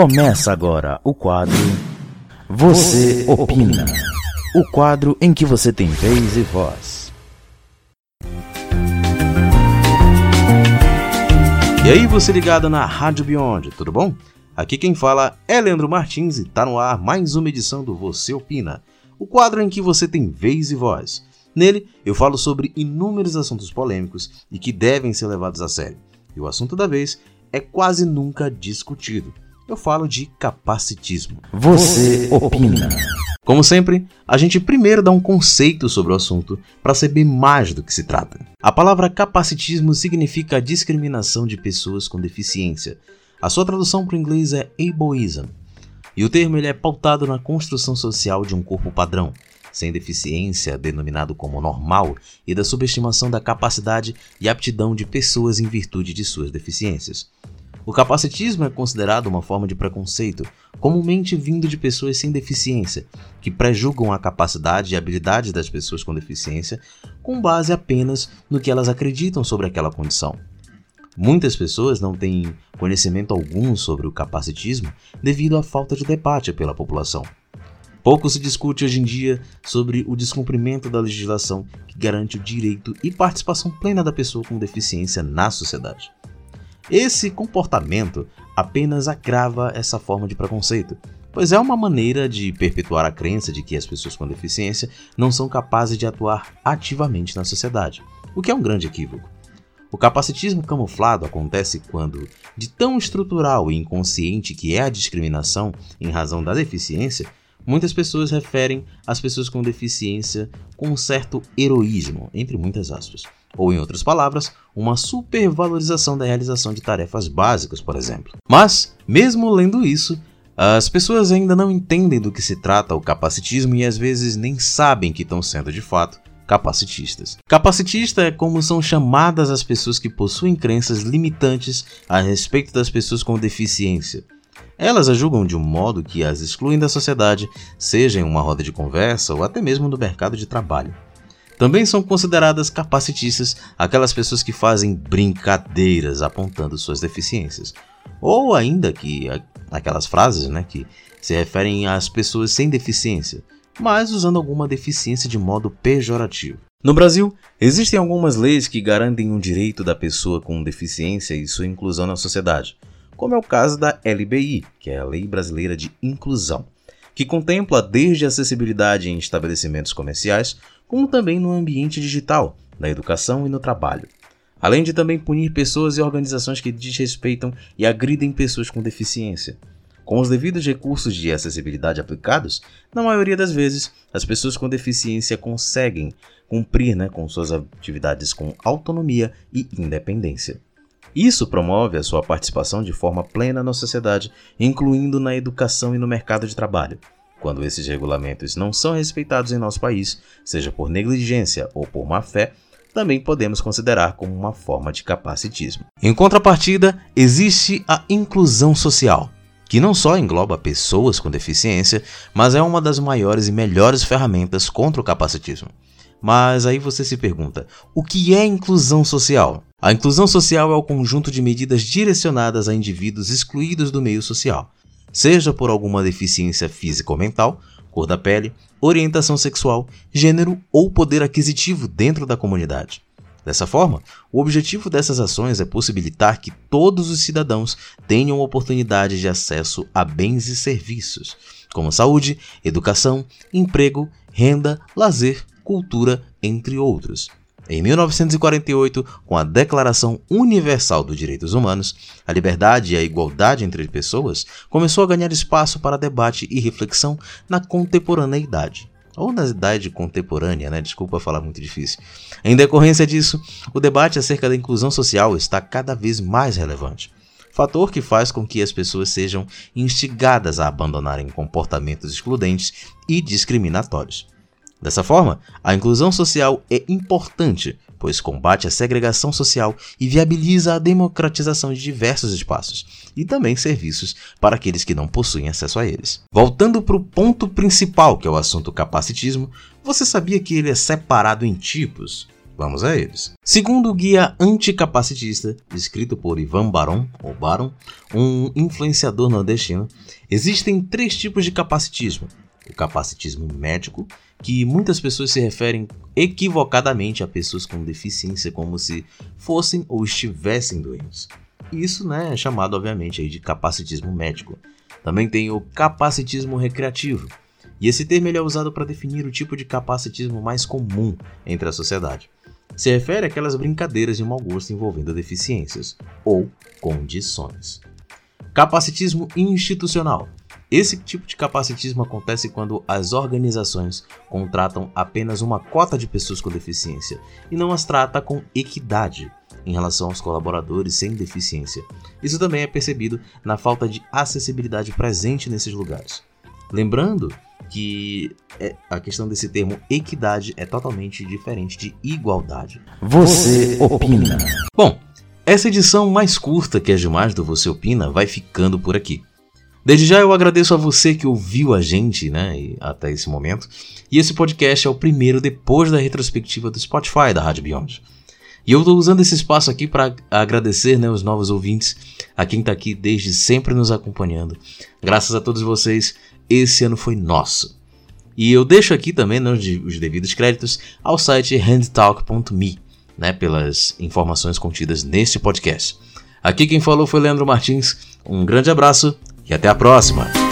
Começa agora o quadro Você Opina. O quadro em que você tem vez e voz. E aí, você ligado na Rádio Beyond, tudo bom? Aqui quem fala é Leandro Martins e tá no ar mais uma edição do Você Opina, o quadro em que você tem vez e voz. Nele, eu falo sobre inúmeros assuntos polêmicos e que devem ser levados a sério. E o assunto da vez é quase nunca discutido. Eu falo de capacitismo. Você opina. Como sempre, a gente primeiro dá um conceito sobre o assunto para saber mais do que se trata. A palavra capacitismo significa a discriminação de pessoas com deficiência. A sua tradução para o inglês é ableism. E o termo ele é pautado na construção social de um corpo padrão, sem deficiência, denominado como normal, e da subestimação da capacidade e aptidão de pessoas em virtude de suas deficiências. O capacitismo é considerado uma forma de preconceito, comumente vindo de pessoas sem deficiência, que prejugam a capacidade e habilidade das pessoas com deficiência com base apenas no que elas acreditam sobre aquela condição. Muitas pessoas não têm conhecimento algum sobre o capacitismo devido à falta de debate pela população. Pouco se discute hoje em dia sobre o descumprimento da legislação que garante o direito e participação plena da pessoa com deficiência na sociedade. Esse comportamento apenas agrava essa forma de preconceito, pois é uma maneira de perpetuar a crença de que as pessoas com deficiência não são capazes de atuar ativamente na sociedade, o que é um grande equívoco. O capacitismo camuflado acontece quando, de tão estrutural e inconsciente que é a discriminação em razão da deficiência, muitas pessoas referem as pessoas com deficiência com um certo heroísmo, entre muitas aspas ou em outras palavras, uma supervalorização da realização de tarefas básicas, por exemplo. Mas, mesmo lendo isso, as pessoas ainda não entendem do que se trata o capacitismo e às vezes nem sabem que estão sendo de fato capacitistas. Capacitista é como são chamadas as pessoas que possuem crenças limitantes a respeito das pessoas com deficiência. Elas a julgam de um modo que as excluem da sociedade, seja em uma roda de conversa ou até mesmo no mercado de trabalho. Também são consideradas capacitistas aquelas pessoas que fazem brincadeiras apontando suas deficiências. Ou ainda que aquelas frases né, que se referem às pessoas sem deficiência, mas usando alguma deficiência de modo pejorativo. No Brasil, existem algumas leis que garantem o direito da pessoa com deficiência e sua inclusão na sociedade, como é o caso da LBI, que é a Lei Brasileira de Inclusão, que contempla desde acessibilidade em estabelecimentos comerciais, como também no ambiente digital, na educação e no trabalho. Além de também punir pessoas e organizações que desrespeitam e agridem pessoas com deficiência. Com os devidos recursos de acessibilidade aplicados, na maioria das vezes, as pessoas com deficiência conseguem cumprir né, com suas atividades com autonomia e independência. Isso promove a sua participação de forma plena na sociedade, incluindo na educação e no mercado de trabalho. Quando esses regulamentos não são respeitados em nosso país, seja por negligência ou por má fé, também podemos considerar como uma forma de capacitismo. Em contrapartida, existe a inclusão social, que não só engloba pessoas com deficiência, mas é uma das maiores e melhores ferramentas contra o capacitismo. Mas aí você se pergunta: o que é inclusão social? A inclusão social é o conjunto de medidas direcionadas a indivíduos excluídos do meio social, seja por alguma deficiência física ou mental, cor da pele, orientação sexual, gênero ou poder aquisitivo dentro da comunidade. Dessa forma, o objetivo dessas ações é possibilitar que todos os cidadãos tenham oportunidade de acesso a bens e serviços, como saúde, educação, emprego, renda, lazer, cultura, entre outros. Em 1948, com a Declaração Universal dos Direitos Humanos, a liberdade e a igualdade entre pessoas começou a ganhar espaço para debate e reflexão na contemporaneidade. Ou na idade contemporânea, né? Desculpa falar muito difícil. Em decorrência disso, o debate acerca da inclusão social está cada vez mais relevante fator que faz com que as pessoas sejam instigadas a abandonarem comportamentos excludentes e discriminatórios. Dessa forma, a inclusão social é importante, pois combate a segregação social e viabiliza a democratização de diversos espaços e também serviços para aqueles que não possuem acesso a eles. Voltando para o ponto principal, que é o assunto capacitismo, você sabia que ele é separado em tipos? Vamos a eles. Segundo o guia anticapacitista, escrito por Ivan Baron, ou Baron, um influenciador nordestino, existem três tipos de capacitismo. O capacitismo médico, que muitas pessoas se referem equivocadamente a pessoas com deficiência como se fossem ou estivessem doentes. Isso né, é chamado, obviamente, aí de capacitismo médico. Também tem o capacitismo recreativo, e esse termo é usado para definir o tipo de capacitismo mais comum entre a sociedade se refere àquelas brincadeiras de mau gosto envolvendo deficiências ou condições. Capacitismo institucional. Esse tipo de capacitismo acontece quando as organizações contratam apenas uma cota de pessoas com deficiência e não as trata com equidade em relação aos colaboradores sem deficiência. Isso também é percebido na falta de acessibilidade presente nesses lugares. Lembrando que é, a questão desse termo equidade é totalmente diferente de igualdade. Você opina. Bom, essa edição mais curta que é demais do Você Opina vai ficando por aqui. Desde já eu agradeço a você que ouviu a gente, né, até esse momento. E esse podcast é o primeiro depois da retrospectiva do Spotify da Rádio Beyond. E eu estou usando esse espaço aqui para agradecer né, os novos ouvintes, a quem está aqui desde sempre nos acompanhando. Graças a todos vocês, esse ano foi nosso. E eu deixo aqui também né, os devidos créditos ao site handtalk.me, né, pelas informações contidas neste podcast. Aqui quem falou foi Leandro Martins. Um grande abraço e até a próxima!